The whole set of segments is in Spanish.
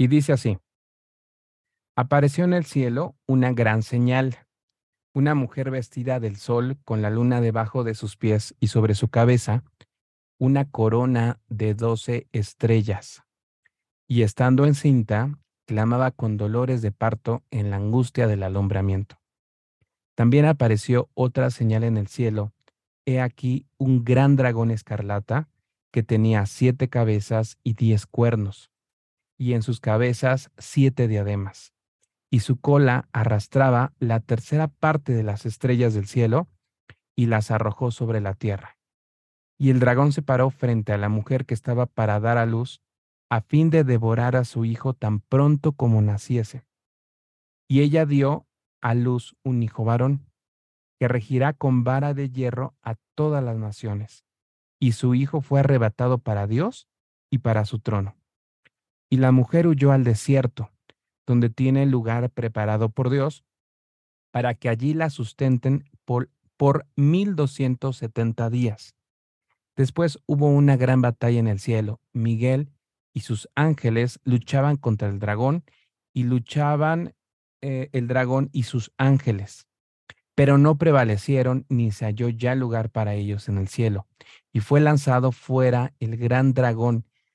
Y dice así, apareció en el cielo una gran señal, una mujer vestida del sol con la luna debajo de sus pies y sobre su cabeza una corona de doce estrellas. Y estando encinta, clamaba con dolores de parto en la angustia del alumbramiento. También apareció otra señal en el cielo. He aquí un gran dragón escarlata que tenía siete cabezas y diez cuernos, y en sus cabezas siete diademas, y su cola arrastraba la tercera parte de las estrellas del cielo y las arrojó sobre la tierra. Y el dragón se paró frente a la mujer que estaba para dar a luz, a fin de devorar a su hijo tan pronto como naciese. Y ella dio a luz un hijo varón, que regirá con vara de hierro a todas las naciones y su hijo fue arrebatado para Dios y para su trono. Y la mujer huyó al desierto, donde tiene lugar preparado por Dios, para que allí la sustenten por, por 1270 días. Después hubo una gran batalla en el cielo. Miguel y sus ángeles luchaban contra el dragón y luchaban eh, el dragón y sus ángeles pero no prevalecieron ni se halló ya lugar para ellos en el cielo. Y fue lanzado fuera el gran dragón,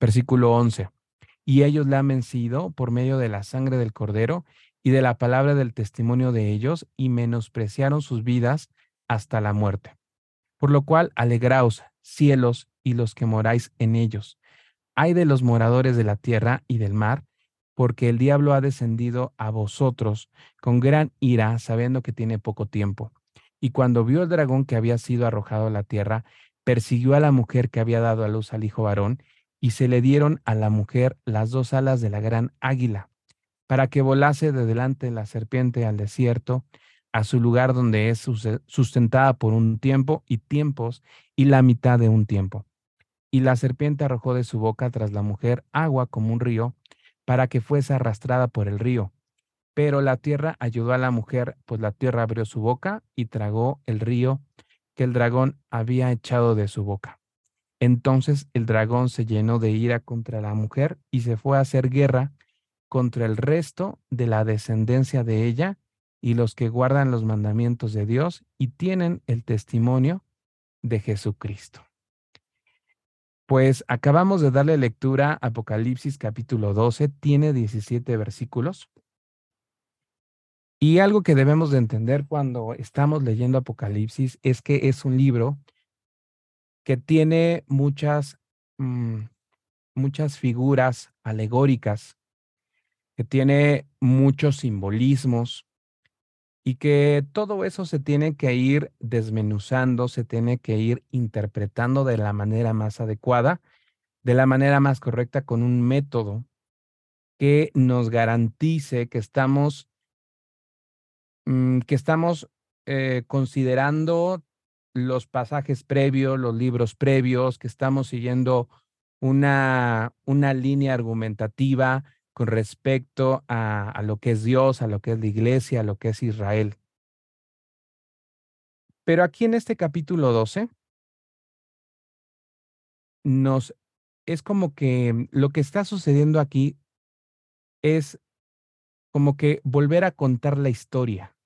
Versículo 11. Y ellos le han vencido por medio de la sangre del cordero y de la palabra del testimonio de ellos, y menospreciaron sus vidas hasta la muerte. Por lo cual, alegraos, cielos y los que moráis en ellos. Hay de los moradores de la tierra y del mar, porque el diablo ha descendido a vosotros con gran ira, sabiendo que tiene poco tiempo. Y cuando vio el dragón que había sido arrojado a la tierra, persiguió a la mujer que había dado a luz al hijo varón, y se le dieron a la mujer las dos alas de la gran águila, para que volase de delante de la serpiente al desierto, a su lugar donde es sustentada por un tiempo y tiempos y la mitad de un tiempo. Y la serpiente arrojó de su boca tras la mujer agua como un río, para que fuese arrastrada por el río. Pero la tierra ayudó a la mujer, pues la tierra abrió su boca y tragó el río que el dragón había echado de su boca. Entonces el dragón se llenó de ira contra la mujer y se fue a hacer guerra contra el resto de la descendencia de ella y los que guardan los mandamientos de Dios y tienen el testimonio de Jesucristo. Pues acabamos de darle lectura a Apocalipsis capítulo 12, tiene 17 versículos. Y algo que debemos de entender cuando estamos leyendo Apocalipsis es que es un libro que tiene muchas, mm, muchas figuras alegóricas, que tiene muchos simbolismos, y que todo eso se tiene que ir desmenuzando, se tiene que ir interpretando de la manera más adecuada, de la manera más correcta, con un método que nos garantice que estamos, mm, que estamos eh, considerando los pasajes previos, los libros previos, que estamos siguiendo una, una línea argumentativa, con respecto a, lo que es Dios, a lo que es la iglesia, a lo que es Israel. Pero aquí en este capítulo 12 nos es como que lo que está sucediendo aquí es como que volver a contar la historia.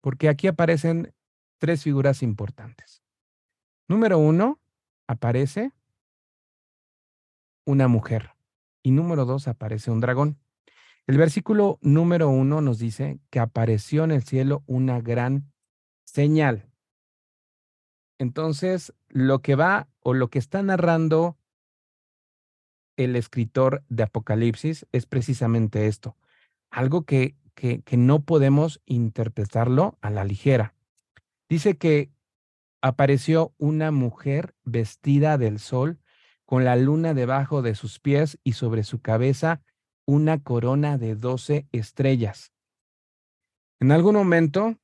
Porque aquí aparecen tres figuras importantes. Número uno, aparece una mujer y número dos aparece un dragón. El versículo número uno nos dice que apareció en el cielo una gran señal. Entonces, lo que va o lo que está narrando el escritor de Apocalipsis es precisamente esto, algo que, que, no podemos interpretarlo a la ligera. Dice que apareció una mujer vestida del sol con la luna debajo de sus pies y sobre su cabeza una corona de doce estrellas. En algún momento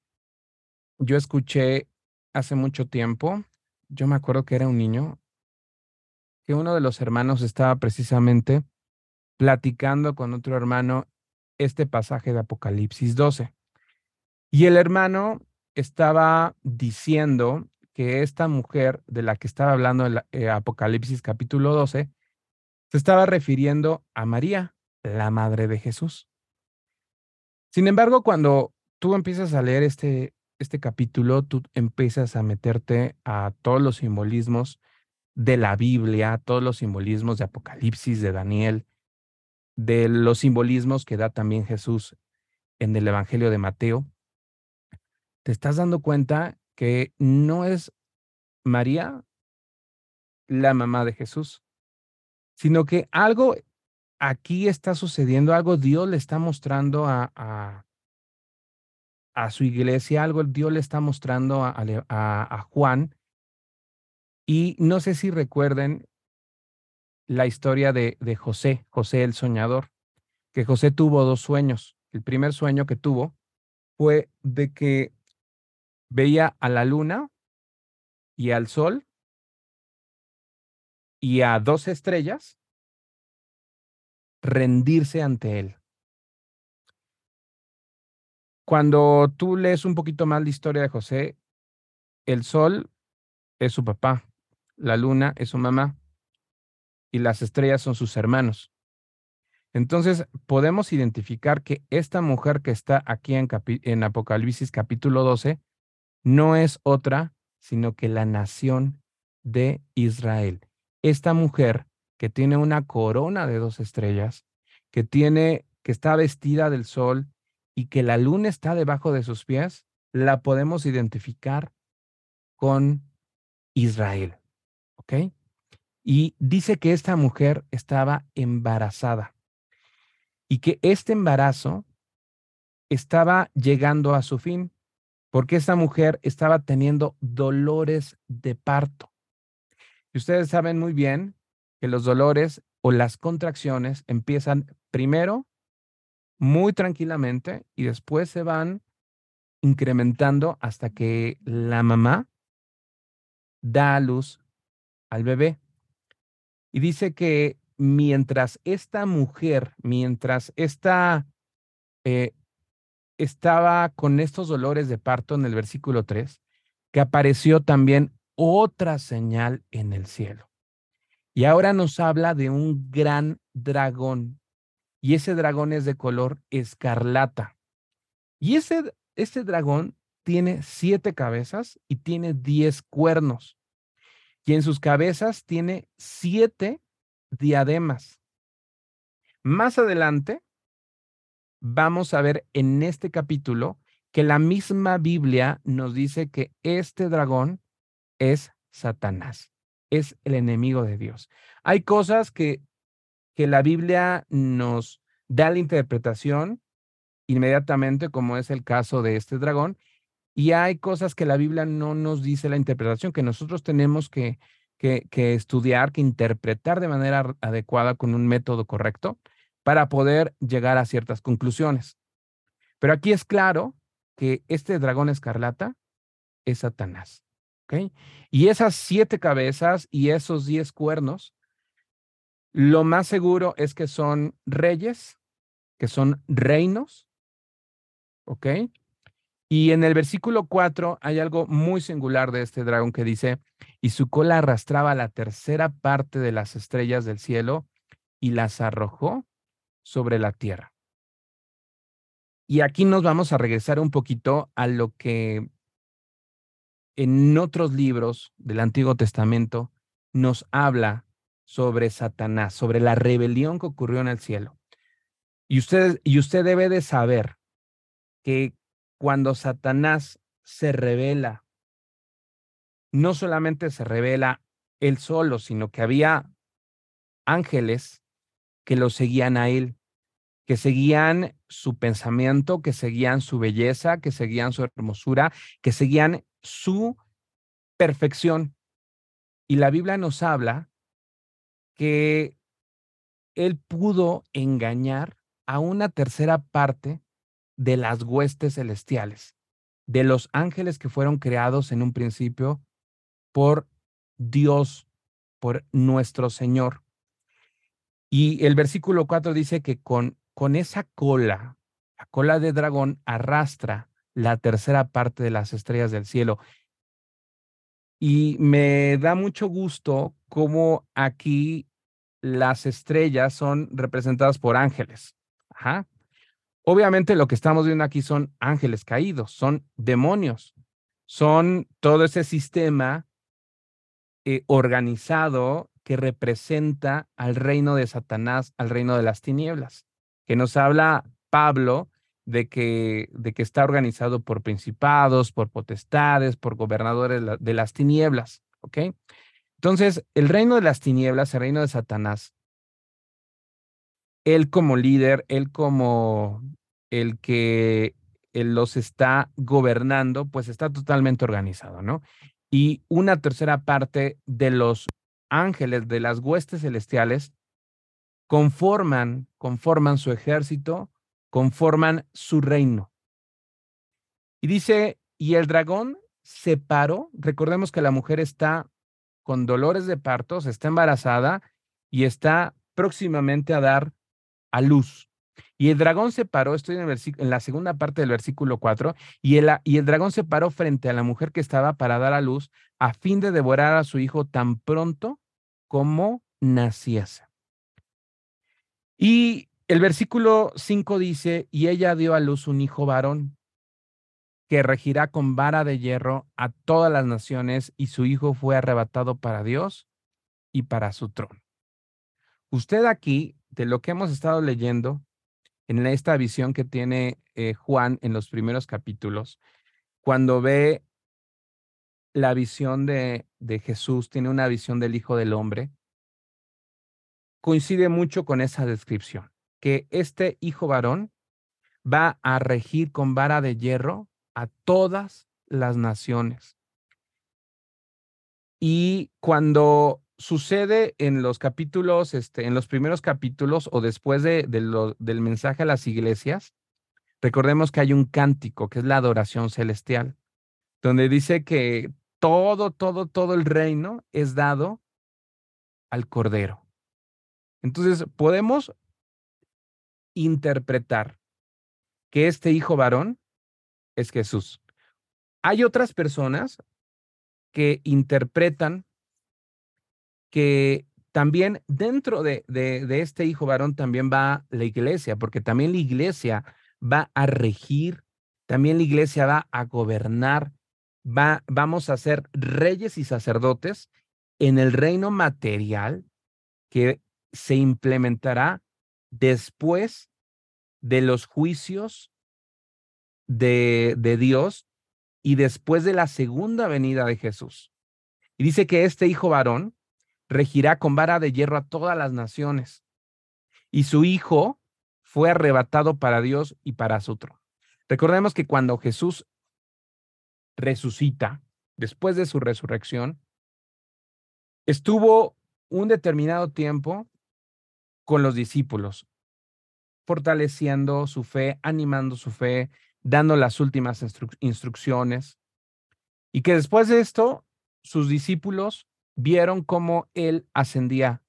yo escuché hace mucho tiempo, yo me acuerdo que era un niño, que uno de los hermanos estaba precisamente platicando con otro hermano este pasaje de Apocalipsis 12. Y el hermano estaba diciendo que esta mujer de la que estaba hablando en eh, Apocalipsis capítulo 12 se estaba refiriendo a María, la madre de Jesús. Sin embargo, cuando tú empiezas a leer este, este capítulo, tú empiezas a meterte a todos los simbolismos de la Biblia, todos los simbolismos de Apocalipsis, de Daniel, de los simbolismos que da también Jesús en el Evangelio de Mateo, estás dando cuenta que no es María la mamá de Jesús, sino que algo aquí está sucediendo, algo Dios le está mostrando a, a, su iglesia, algo Dios le está mostrando a, a Juan. Y no sé si recuerden la historia de, de José, José el soñador, que José tuvo dos sueños. El primer sueño que tuvo fue de que veía a la luna y al sol y a dos estrellas rendirse ante él. Cuando tú lees un poquito más la historia de José, el sol es su papá, la luna es su mamá y las estrellas son sus hermanos. Entonces, podemos identificar que esta mujer que está aquí en, en Apocalipsis capítulo 12 no es otra sino que la nación de Israel. Esta mujer que tiene una corona de dos estrellas, que tiene, que está vestida del sol y que la luna está debajo de sus pies, la podemos identificar con Israel. ¿Ok? Y dice que esta mujer estaba embarazada y que este embarazo estaba llegando a su fin porque esta mujer estaba teniendo dolores de parto. Y ustedes saben muy bien que los dolores o las contracciones empiezan primero muy tranquilamente y después se van incrementando hasta que la mamá da a luz al bebé. Y dice que mientras esta mujer, mientras esta eh, estaba con estos dolores de parto en el versículo 3, que apareció también otra señal en el cielo. Y ahora nos habla de un gran dragón. Y ese dragón es de color escarlata. Y ese, ese dragón tiene siete cabezas y tiene diez cuernos. Y en sus cabezas tiene siete diademas. Más adelante, vamos a ver en este capítulo que la misma Biblia nos dice que este dragón es Satanás es el enemigo de Dios. Hay cosas que, que la Biblia nos da la interpretación inmediatamente, como es el caso de este dragón, y hay cosas que la Biblia no nos dice la interpretación, que nosotros tenemos que, que, que estudiar, que interpretar de manera adecuada con un método correcto para poder llegar a ciertas conclusiones. Pero aquí es claro que este dragón escarlata es Satanás. Y esas siete cabezas y esos diez cuernos, lo más seguro es que son reyes, que son reinos, ¿ok? Y en el versículo 4 hay algo muy singular de este dragón que dice, y su cola arrastraba la tercera parte de las estrellas del cielo y las arrojó sobre la tierra. Y aquí nos vamos a regresar un poquito a lo que en otros libros del Antiguo Testamento nos habla sobre Satanás, sobre la rebelión que ocurrió en el cielo. Y usted, y usted debe de saber que cuando Satanás se revela, no solamente se revela él solo, sino que había ángeles que lo seguían a él, que seguían su pensamiento, que seguían su belleza, que seguían su hermosura, que seguían su perfección. Y la Biblia nos habla que él pudo engañar a una tercera parte de las huestes celestiales, de los ángeles que fueron creados en un principio por Dios, por nuestro Señor. Y el versículo 4 dice que con, con esa cola, la cola de dragón arrastra la tercera parte de las estrellas del cielo. Y me da mucho gusto cómo aquí las estrellas son representadas por ángeles. Obviamente lo que estamos viendo aquí son ángeles caídos, son demonios, son todo ese sistema eh, organizado que representa al reino de Satanás, al reino de las tinieblas, que nos habla Pablo de que, de que está organizado por principados, por potestades, por gobernadores de las tinieblas, ¿ok? Entonces, el reino de las tinieblas, el reino de Satanás, él como líder, él como el que los está gobernando, pues está totalmente organizado, ¿no? Y una tercera parte de los ángeles, de las huestes celestiales, conforman, conforman su ejército, conforman su reino. Y dice, y el dragón se paró, recordemos que la mujer está con dolores de partos, está embarazada y está próximamente a dar a luz. Y el dragón se paró, estoy en, la segunda parte del versículo 4, y el, y el dragón se paró frente a la mujer que estaba para dar a luz a fin de devorar a su hijo tan pronto como naciese. Y el versículo 5 dice, y ella dio a luz un hijo varón que regirá con vara de hierro a todas las naciones, y su hijo fue arrebatado para Dios y para su trono. Usted aquí, de lo que hemos estado leyendo, en esta visión que tiene eh, Juan en los primeros capítulos, cuando ve la visión de, de Jesús, tiene una visión del Hijo del Hombre, coincide mucho con esa descripción, que este Hijo varón va a regir con vara de hierro a todas las naciones. Y cuando sucede en los capítulos, este, en los primeros capítulos o después de, del mensaje a las iglesias, recordemos que hay un cántico que es la adoración celestial, donde dice que todo, todo, todo el reino es dado al Cordero. Entonces, podemos interpretar que este hijo varón es Jesús. Hay otras personas que interpretan que también dentro de, de, este hijo varón también va la iglesia, porque también la iglesia va a regir, también la iglesia va a gobernar, va, vamos a ser reyes y sacerdotes en el reino material que se implementará después de los juicios de, de Dios y después de la segunda venida de Jesús. Y dice que este hijo varón regirá con vara de hierro a todas las naciones. Y su hijo fue arrebatado para Dios y para su trono. Recordemos que cuando Jesús resucita, después de su resurrección, estuvo un determinado tiempo con los discípulos, fortaleciendo su fe, animando su fe, dando las últimas instrucciones. Y que después de esto, sus discípulos vieron cómo él ascendía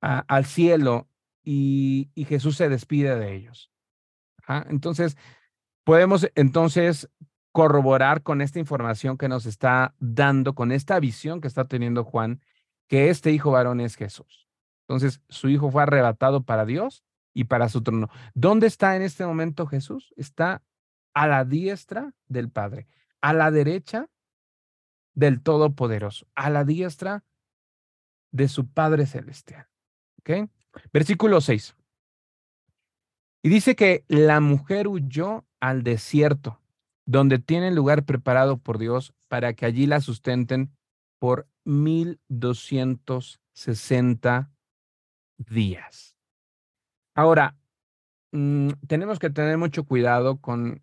al cielo y, Jesús se despide de ellos. Entonces, podemos entonces corroborar con esta información que nos está dando, con esta visión que está teniendo Juan, que este hijo varón es Jesús. Entonces, su hijo fue arrebatado para Dios y para su trono. ¿Dónde está en este momento Jesús? Está a la diestra del Padre, a la derecha del Todopoderoso, a la diestra de su Padre Celestial. ¿Ok? Versículo 6. Y dice que la mujer huyó al desierto, donde tiene lugar preparado por Dios para que allí la sustenten por 1260 días. Ahora, mm, tenemos que tener mucho cuidado con,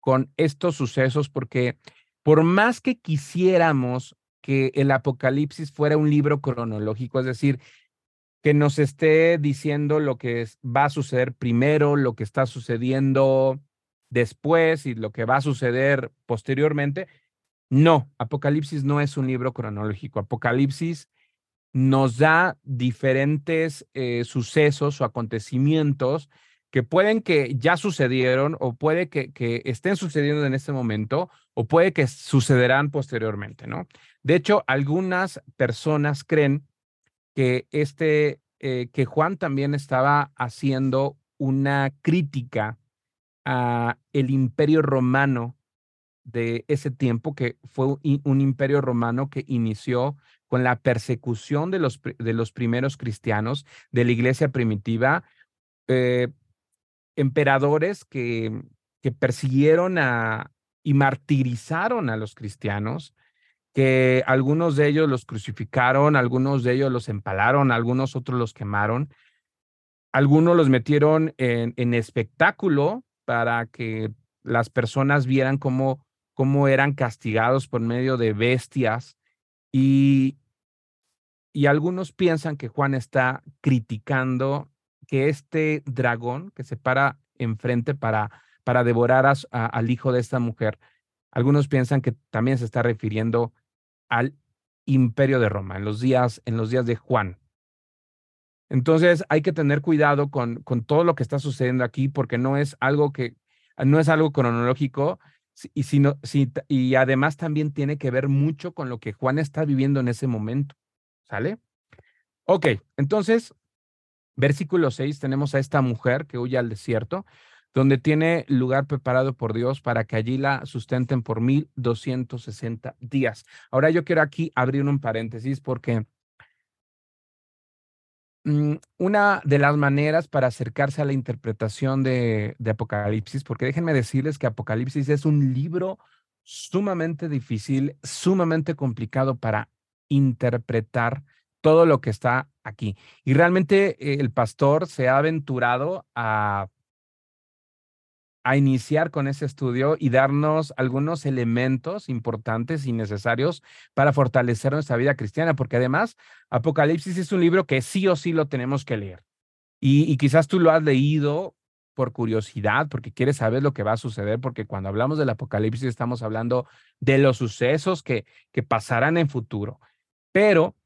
con estos sucesos porque por más que quisiéramos que el Apocalipsis fuera un libro cronológico, es decir, que nos esté diciendo lo que va a suceder primero, lo que está sucediendo después y lo que va a suceder posteriormente. No, Apocalipsis no es un libro cronológico. Apocalipsis nos da diferentes eh, sucesos o acontecimientos que pueden que ya sucedieron o puede que, que, estén sucediendo en este momento o puede que sucederán posteriormente, ¿no? De hecho, algunas personas creen que este, eh, que Juan también estaba haciendo una crítica a el imperio romano de ese tiempo, que fue un imperio romano que inició con la persecución de los, de los primeros cristianos de la iglesia primitiva, eh, emperadores que, que persiguieron a, y martirizaron a los cristianos, que algunos de ellos los crucificaron, algunos de ellos los empalaron, algunos otros los quemaron, algunos los metieron en, en espectáculo para que las personas vieran cómo, cómo eran castigados por medio de bestias y, y algunos piensan que Juan está criticando que este dragón que se para enfrente para, para devorar al hijo de esta mujer, algunos piensan que también se está refiriendo al imperio de Roma en los días, en los días de Juan. Entonces hay que tener cuidado con, con todo lo que está sucediendo aquí porque no es algo que, no es algo cronológico y, sino, y además también tiene que ver mucho con lo que Juan está viviendo en ese momento. ¿Sale? Ok, entonces, versículo 6, tenemos a esta mujer que huye al desierto donde tiene lugar preparado por Dios para que allí la sustenten por 1260 días. Ahora yo quiero aquí abrir un paréntesis porque una de las maneras para acercarse a la interpretación de, de Apocalipsis, porque déjenme decirles que Apocalipsis es un libro sumamente difícil, sumamente complicado para interpretar todo lo que está aquí. Y realmente eh, el pastor se ha aventurado a a iniciar con ese estudio y darnos algunos elementos importantes y necesarios para fortalecer nuestra vida cristiana, porque además Apocalipsis es un libro que sí o sí lo tenemos que leer. Y, quizás tú lo has leído por curiosidad, porque quieres saber lo que va a suceder, porque cuando hablamos del Apocalipsis estamos hablando de los sucesos que, que pasarán en futuro. Pero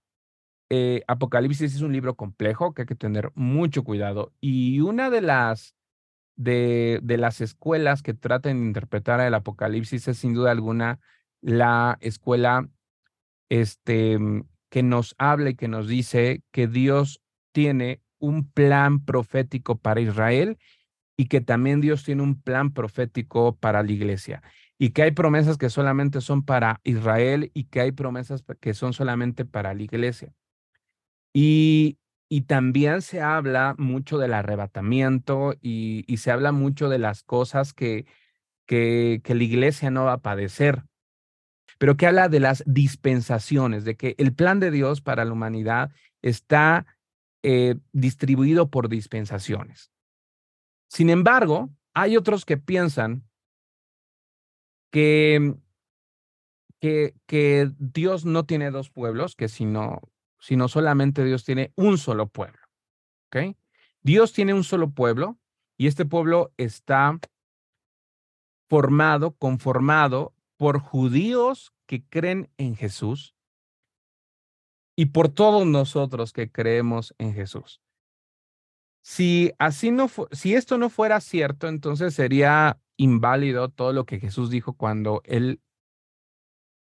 eh, Apocalipsis es un libro complejo que hay que tener mucho cuidado. Y una de las de, de las escuelas que traten de interpretar el Apocalipsis es sin duda alguna la escuela este, que nos habla y que nos dice que Dios tiene un plan profético para Israel y que también Dios tiene un plan profético para la iglesia y que hay promesas que solamente son para Israel y que hay promesas que son solamente para la iglesia. Y y también se habla mucho del arrebatamiento y, se habla mucho de las cosas que, que, la iglesia no va a padecer, pero que habla de las dispensaciones, de que el plan de Dios para la humanidad está eh, distribuido por dispensaciones. Sin embargo, hay otros que piensan que, que, que Dios no tiene dos pueblos, que sino sino solamente Dios tiene un solo pueblo. ¿Ok? Dios tiene un solo pueblo y este pueblo está formado, conformado por judíos que creen en Jesús y por todos nosotros que creemos en Jesús. Si así no si esto no fuera cierto, entonces sería inválido todo lo que Jesús dijo cuando él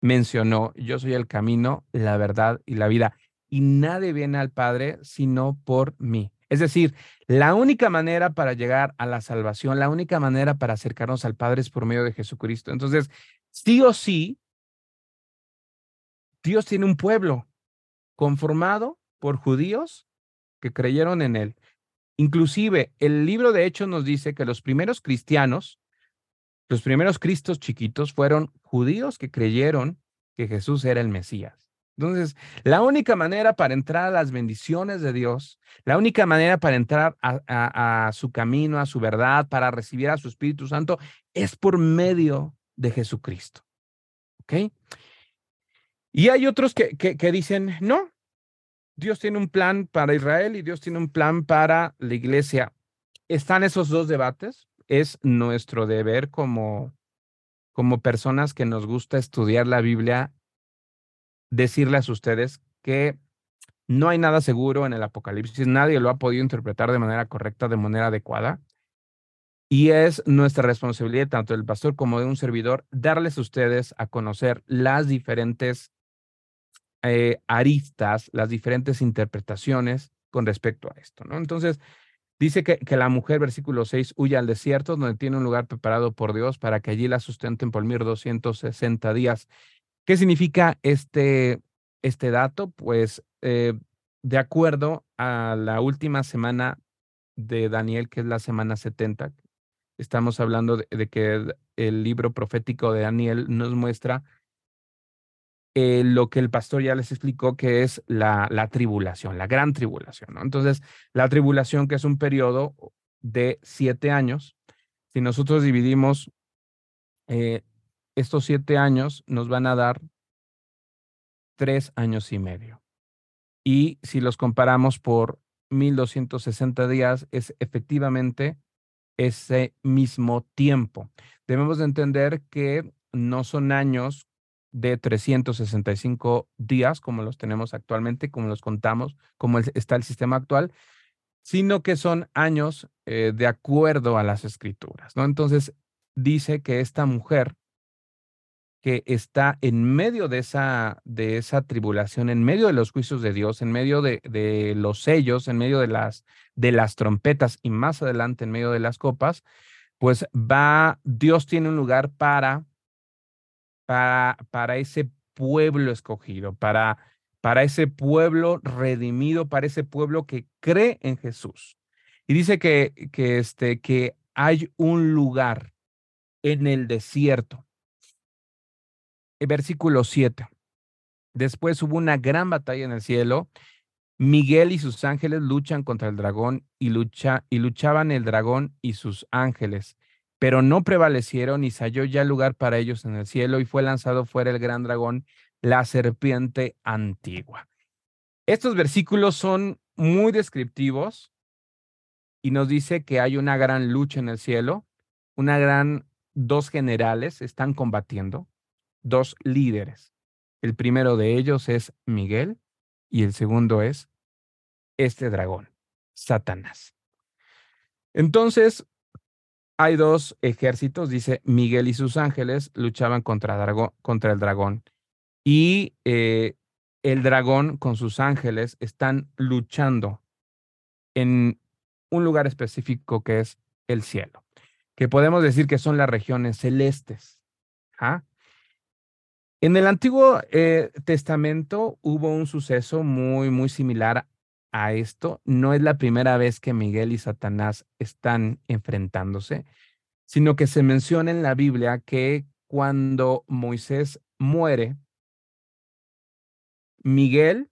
mencionó, yo soy el camino, la verdad y la vida y nadie viene al Padre sino por mí. Es decir, la única manera para llegar a la salvación, la única manera para acercarnos al Padre es por medio de Jesucristo. Entonces, sí o sí, Dios tiene un pueblo conformado por judíos que creyeron en Él. Inclusive, el libro de Hechos nos dice que los primeros cristianos, los primeros cristos chiquitos, fueron judíos que creyeron que Jesús era el Mesías. Entonces, la única manera para entrar a las bendiciones de Dios, la única manera para entrar a, su camino, a su verdad, para recibir a su Espíritu Santo, es por medio de Dios tiene un plan para Israel y Dios tiene un plan para la iglesia. Están esos dos debates. Es nuestro deber como, como personas que nos gusta estudiar la Biblia, decirles a ustedes que no hay nada seguro en el Apocalipsis. Nadie lo ha podido interpretar de manera correcta, de manera adecuada. Y es nuestra responsabilidad, tanto del pastor como de un servidor, darles a ustedes a conocer las diferentes eh, aristas, las diferentes interpretaciones con respecto a esto, ¿no? Entonces, dice que, que, la mujer, versículo 6, huye al desierto, donde tiene un lugar preparado por Dios para que allí la sustenten por 1260 días. ¿Qué significa este, este dato? Pues, eh, de acuerdo a la última semana de Daniel, que es la semana 70, Estamos hablando de, que el, libro profético de Daniel nos muestra eh, lo que el pastor ya les explicó, que es la, la tribulación, la gran tribulación. Entonces, la tribulación, que es un periodo de siete años, si nosotros dividimos eh, estos siete años, nos van a dar tres años y medio. Y si los comparamos por 1260 días, es efectivamente ese mismo tiempo. Debemos de entender que no son años de 365 días como los tenemos actualmente, como los contamos, como está el sistema actual, sino que son años eh, de acuerdo a las escrituras, ¿no? Entonces, dice que esta mujer que está en medio de esa, de esa tribulación, en medio de los juicios de Dios, en medio de, de, los sellos, en medio de las, de las trompetas y más adelante en medio de las copas, pues va, Dios tiene un lugar para, para, para ese pueblo escogido, para, para ese pueblo redimido, para ese pueblo que cree en Jesús. Y dice que, que, este, que hay un lugar en el desierto versículo 7. Después hubo una gran batalla en el cielo. Miguel y sus ángeles luchan contra el dragón y, lucha, y luchaban el dragón y sus ángeles, pero no prevalecieron y se halló ya lugar para ellos en el cielo y fue lanzado fuera el gran dragón, la serpiente antigua. Estos versículos son muy descriptivos y nos dice que hay una gran lucha en el cielo, una gran, dos generales están combatiendo dos líderes. El primero de ellos es Miguel y el segundo es este dragón, Satanás. Entonces, hay dos ejércitos, dice Miguel y sus ángeles luchaban contra, el dragón. Y eh, el dragón con sus ángeles están luchando en un lugar específico que es el cielo, que podemos decir que son las regiones celestes. ¿ah? En el Antiguo eh, Testamento hubo un suceso muy, muy similar a esto. No es la primera vez que Miguel y Satanás están enfrentándose, sino que se menciona en la Biblia que cuando Moisés muere, Miguel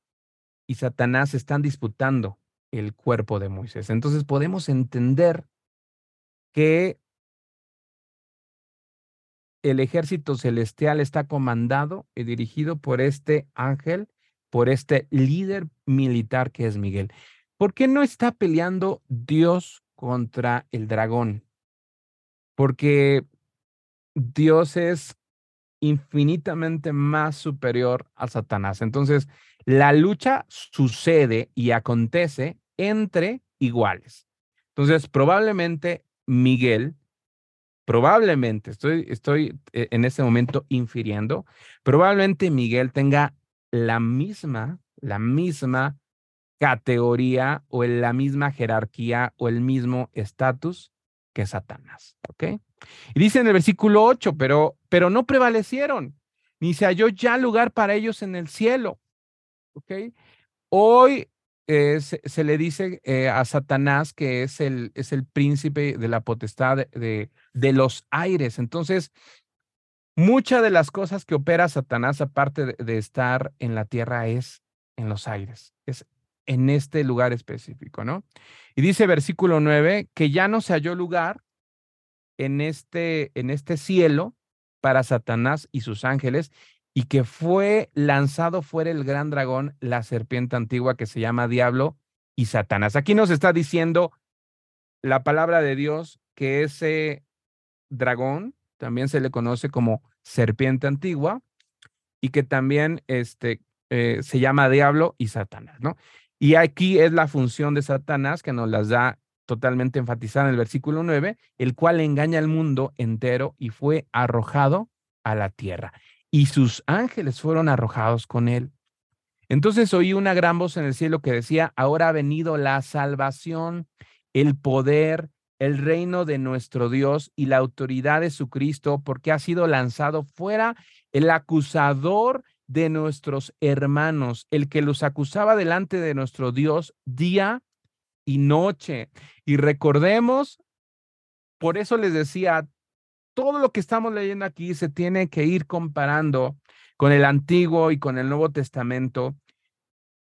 y Satanás están disputando el cuerpo de Moisés. Entonces podemos entender que el ejército celestial está comandado y dirigido por este ángel, por este líder militar que es Miguel. ¿Por qué no está peleando Dios contra el dragón? Porque Dios es infinitamente más superior a Satanás. Entonces, la lucha sucede y acontece entre iguales. Entonces, probablemente Miguel probablemente, estoy, estoy eh, en este momento infiriendo, probablemente Miguel tenga la misma, la misma categoría o la misma jerarquía o el mismo estatus que Satanás, ¿ok? Y dice en el versículo 8, pero, pero no prevalecieron, ni se halló ya lugar para ellos en el cielo, ¿ok? Hoy eh, se, le dice eh, a Satanás que es el, es el príncipe de la potestad de, de, los aires. Entonces, muchas de las cosas que opera Satanás, aparte de, estar en la tierra, es en los aires, es en este lugar específico, ¿no? Y dice versículo 9 que ya no se halló lugar en este, en este cielo para Satanás y sus ángeles, y que fue lanzado fuera el gran dragón, la serpiente antigua que se llama Diablo y Satanás. Aquí nos está diciendo la palabra de Dios que ese dragón también se le conoce como serpiente antigua y que también este, eh, se llama Diablo y Satanás, ¿no? Y aquí es la función de Satanás que nos las da totalmente enfatizada en el versículo 9, el cual engaña al mundo entero y fue arrojado a la tierra. Y sus ángeles fueron arrojados con él. Entonces oí una gran voz en el cielo que decía, ahora ha venido la salvación, el poder, el reino de nuestro Dios y la autoridad de su Cristo, porque ha sido lanzado fuera el acusador de nuestros hermanos, el que los acusaba delante de nuestro Dios día y noche. Y recordemos, por eso les decía, todo lo que estamos leyendo aquí se tiene que ir comparando con el Antiguo y con el Nuevo Testamento,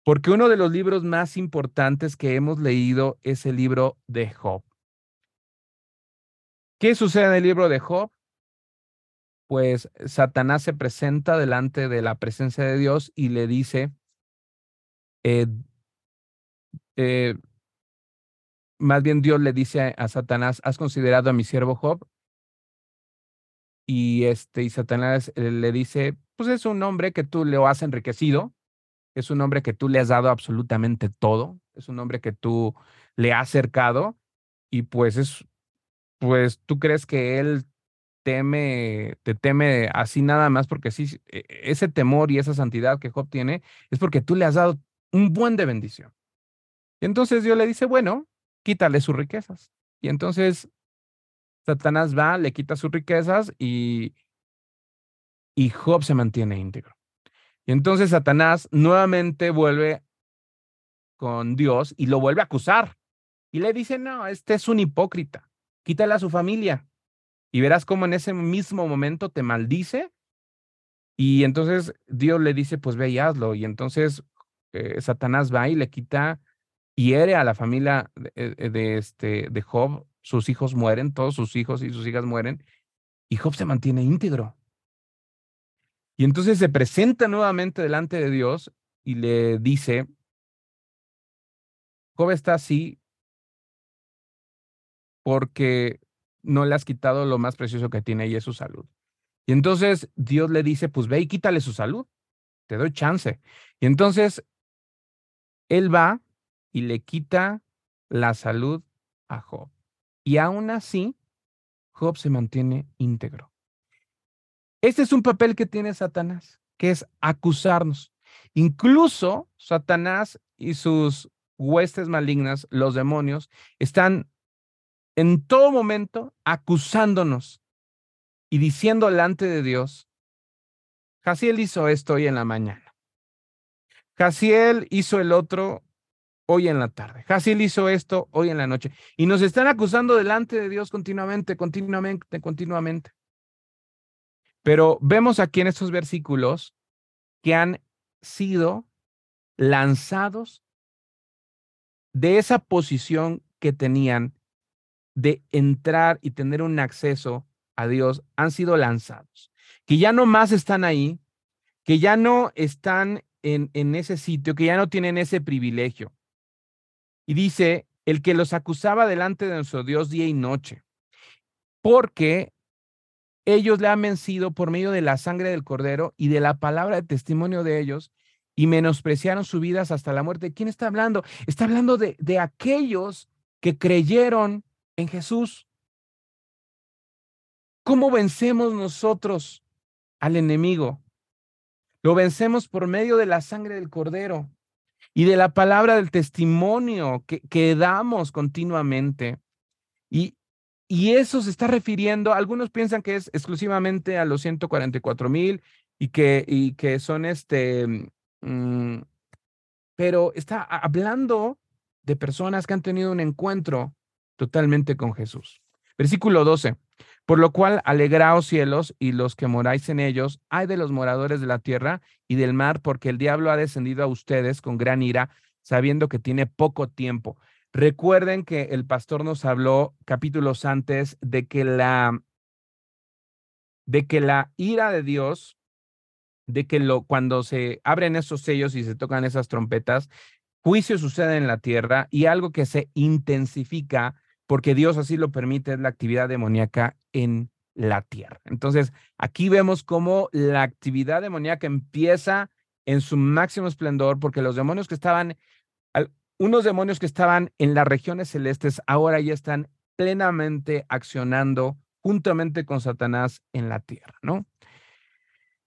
porque uno de los libros más importantes que hemos leído es el libro de Job. ¿Qué sucede en el libro de Job? Pues Satanás se presenta delante de la presencia de Dios y le dice, eh, eh, más bien Dios le dice a Satanás, ¿has considerado a mi siervo Job? Y este, y Satanás eh, le dice, pues es un hombre que tú le has enriquecido, es un hombre que tú le has dado absolutamente todo, es un hombre que tú le has acercado y pues es, pues tú crees que él teme, te teme así nada más porque sí, e, ese temor y esa santidad que Job tiene es porque tú le has dado un buen de bendición. Y entonces Dios le dice, bueno, quítale sus riquezas. Y entonces Satanás va, le quita sus riquezas y, y Job se mantiene íntegro. Y entonces Satanás nuevamente vuelve con Dios y lo vuelve a acusar. Y le dice, no, este es un hipócrita, quítale a su familia. Y verás cómo en ese mismo momento te maldice. Y entonces Dios le dice, pues ve y hazlo. Y entonces eh, Satanás va y le quita hiere a la familia eh, de, este, de Job, sus hijos mueren, todos sus hijos y sus hijas mueren, y Job se mantiene íntegro. Y entonces se presenta nuevamente delante de Dios y le dice, Job está así porque no le has quitado lo más precioso que tiene y es su salud. Y entonces Dios le dice, pues ve y quítale su salud, te doy chance. Y entonces él va y le quita la salud a Job. Y aún así, Job se mantiene íntegro. Este es un papel que tiene Satanás, que es acusarnos. Incluso Satanás y sus huestes malignas, los demonios, están en todo momento acusándonos y diciendo delante de Dios, Jaciel hizo esto hoy en la mañana. Jaciel hizo el otro hoy en la tarde. Jaciel hizo esto hoy en la noche. Y nos están acusando delante de Dios continuamente, continuamente, continuamente. Pero vemos aquí en estos versículos que han sido lanzados de esa posición que tenían de entrar y tener un acceso a Dios, han sido lanzados. Que ya no más están ahí, que ya no están en, en ese sitio, que ya no tienen ese privilegio. Y dice, el que los acusaba delante de nuestro Dios día y noche, porque ellos le han vencido por medio de la sangre del cordero y de la palabra de testimonio de ellos y menospreciaron sus vidas hasta la muerte. ¿Quién está hablando? Está hablando de, de aquellos que creyeron en Jesús. ¿Cómo vencemos nosotros al enemigo? Lo vencemos por medio de la sangre del cordero y de la palabra del testimonio que, que damos continuamente. Y, y eso se está refiriendo, algunos piensan que es exclusivamente a los 144 mil y que, y que son este, mm, pero está hablando de personas que han tenido un encuentro totalmente con Jesús. Versículo 12. Por lo cual, alegraos cielos y los que moráis en ellos, hay de los moradores de la tierra y del mar, porque el diablo ha descendido a ustedes con gran ira, sabiendo que tiene poco tiempo. Recuerden que el pastor nos habló capítulos antes de que la de que la ira de Dios de que lo, cuando se abren esos sellos y se tocan esas trompetas, juicio sucede en la tierra y algo que se intensifica porque Dios así lo permite es la actividad demoníaca en la tierra. Entonces, aquí vemos cómo la actividad demoníaca empieza en su máximo esplendor porque los demonios que estaban, unos demonios que estaban en las regiones celestes ahora ya están plenamente accionando juntamente con Satanás en la tierra, ¿no?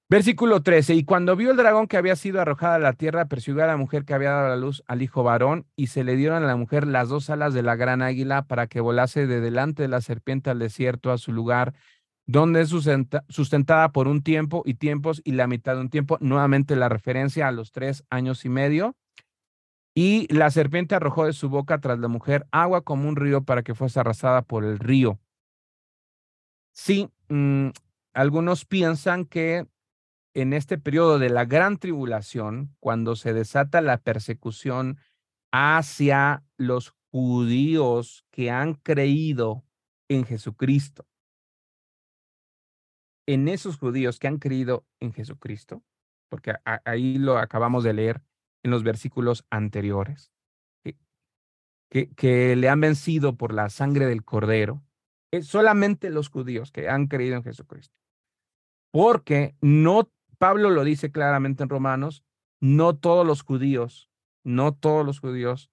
Versículo 13, y cuando vio el dragón que había sido arrojado a la tierra, persiguió a la mujer que había dado la luz al hijo varón, y se le dieron a la mujer las dos alas de la gran águila para que volase de delante de la serpiente al desierto a su lugar, donde es sustentada por un tiempo y tiempos y la mitad de un tiempo, nuevamente la referencia a los tres años y medio. Y la serpiente arrojó de su boca tras la mujer agua como un río para que fuese arrasada por el río. Sí, mm, algunos piensan que en este periodo de la gran tribulación, cuando se desata la persecución hacia los judíos que han creído en Jesucristo, en esos judíos que han creído en Jesucristo, porque ahí lo acabamos de leer en los versículos anteriores, que, que, le han vencido por la sangre del cordero, es solamente los judíos que han creído en Jesucristo. Porque no Pablo lo dice claramente en Romanos, no todos los judíos, no todos los judíos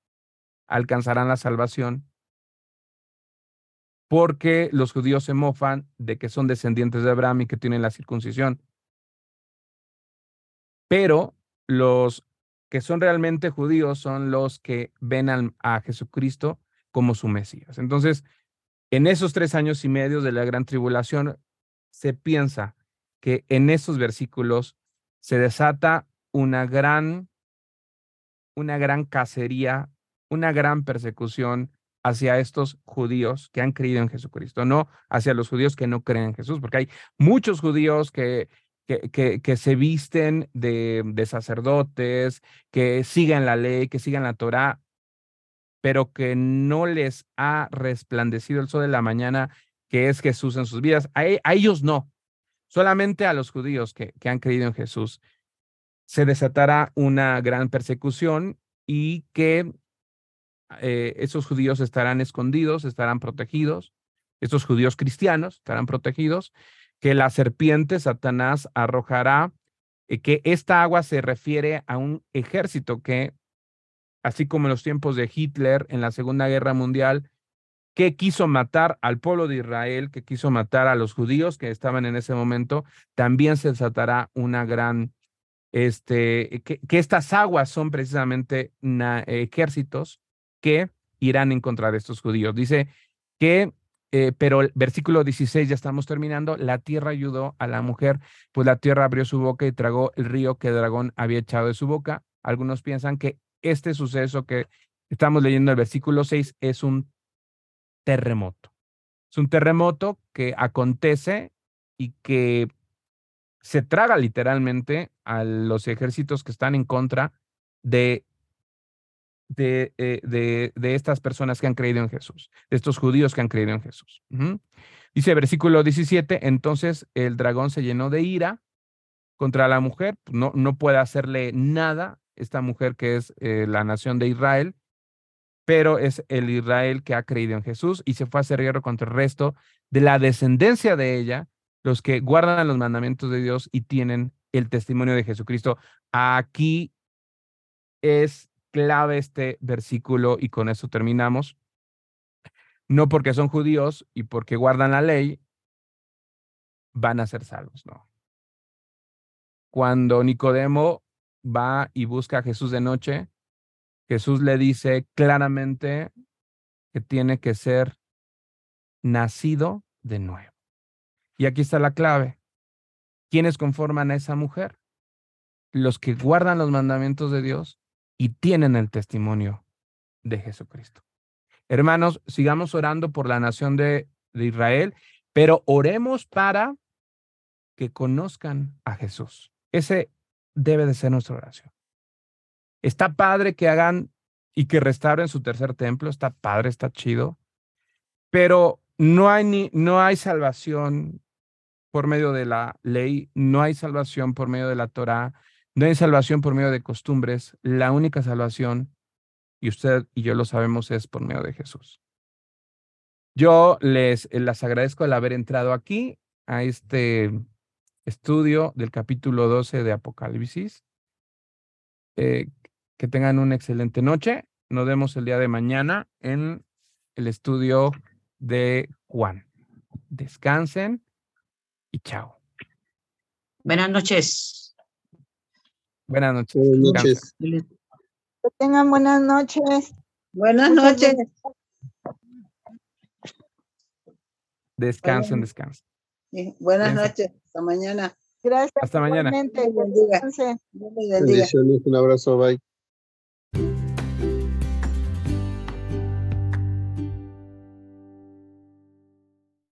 alcanzarán la salvación, porque los judíos se mofan de que son descendientes de Abraham y que tienen la circuncisión. Pero los que son realmente judíos son los que ven a Jesucristo como su Mesías. Entonces, en esos tres años y medio de la gran tribulación, se piensa que en esos versículos se desata una gran, una gran cacería, una gran persecución hacia estos judíos que han creído en Jesucristo, no hacia los judíos que no creen en Jesús, porque hay muchos judíos que, que, que, se visten de, de, sacerdotes, que siguen la ley, que siguen la Torah, pero que no les ha resplandecido el sol de la mañana, que es Jesús en sus vidas. a ellos no, Solamente a los judíos que, han creído en Jesús se desatará una gran persecución y que eh, esos judíos estarán escondidos, estarán protegidos, estos judíos cristianos estarán protegidos, que la serpiente Satanás arrojará, eh, que esta agua se refiere a un ejército que, así como en los tiempos de Hitler en la Segunda Guerra Mundial, que quiso matar al pueblo de Israel, que quiso matar a los judíos que estaban en ese momento, también se desatará una gran, este, que, estas aguas son precisamente ejércitos que irán en contra de estos judíos. Dice que, eh, pero el versículo 16, ya estamos terminando, la tierra ayudó a la mujer, pues la tierra abrió su boca y tragó el río que el dragón había echado de su boca. Algunos piensan que este suceso que estamos leyendo el versículo 6 es un terremoto. Es un terremoto que acontece y que se traga literalmente a los ejércitos que están en contra de, de, eh, de, estas personas que han creído en Jesús, de estos judíos que han creído en Jesús. Dice versículo 17, entonces el dragón se llenó de ira contra la mujer, no, no puede hacerle nada, esta mujer que es eh, la nación de Israel, pero es el Israel que ha creído en Jesús y se fue a hacer guerra contra el resto de la descendencia de ella, los que guardan los mandamientos de Dios y tienen el testimonio de Jesucristo. Aquí es clave este versículo y con eso terminamos. No porque son judíos y porque guardan la ley, van a ser salvos, no. Cuando Nicodemo va y busca a Jesús de noche, Jesús le dice claramente que tiene que ser nacido de nuevo. Y aquí está la clave. ¿Quiénes conforman a esa mujer? Los que guardan los mandamientos de Dios y tienen el testimonio de Jesucristo. Hermanos, sigamos orando por la nación de, de Israel, pero oremos para que conozcan a Jesús. Ese debe de ser nuestra oración. Está padre que hagan y que restauren su tercer templo, está padre, está chido, pero no hay, ni, no hay salvación por medio de la ley, no hay salvación por medio de la Torah, no hay salvación por medio de costumbres. La única salvación, y usted y yo lo sabemos, es por medio de Jesús. Yo les, eh, les agradezco el haber entrado aquí a este estudio del capítulo 12 de Apocalipsis. Eh, que tengan una excelente noche. Nos vemos el día de mañana en el estudio de Juan. Descansen y chao. Buenas noches. Buenas noches. Buenas noches. Que tengan buenas noches. Buenas noches. Descansen, descansen. Sí, Buenas noches. Hasta mañana. Gracias. Hasta mañana. Dios bendiga. Bendiga. Un abrazo, bye. thank you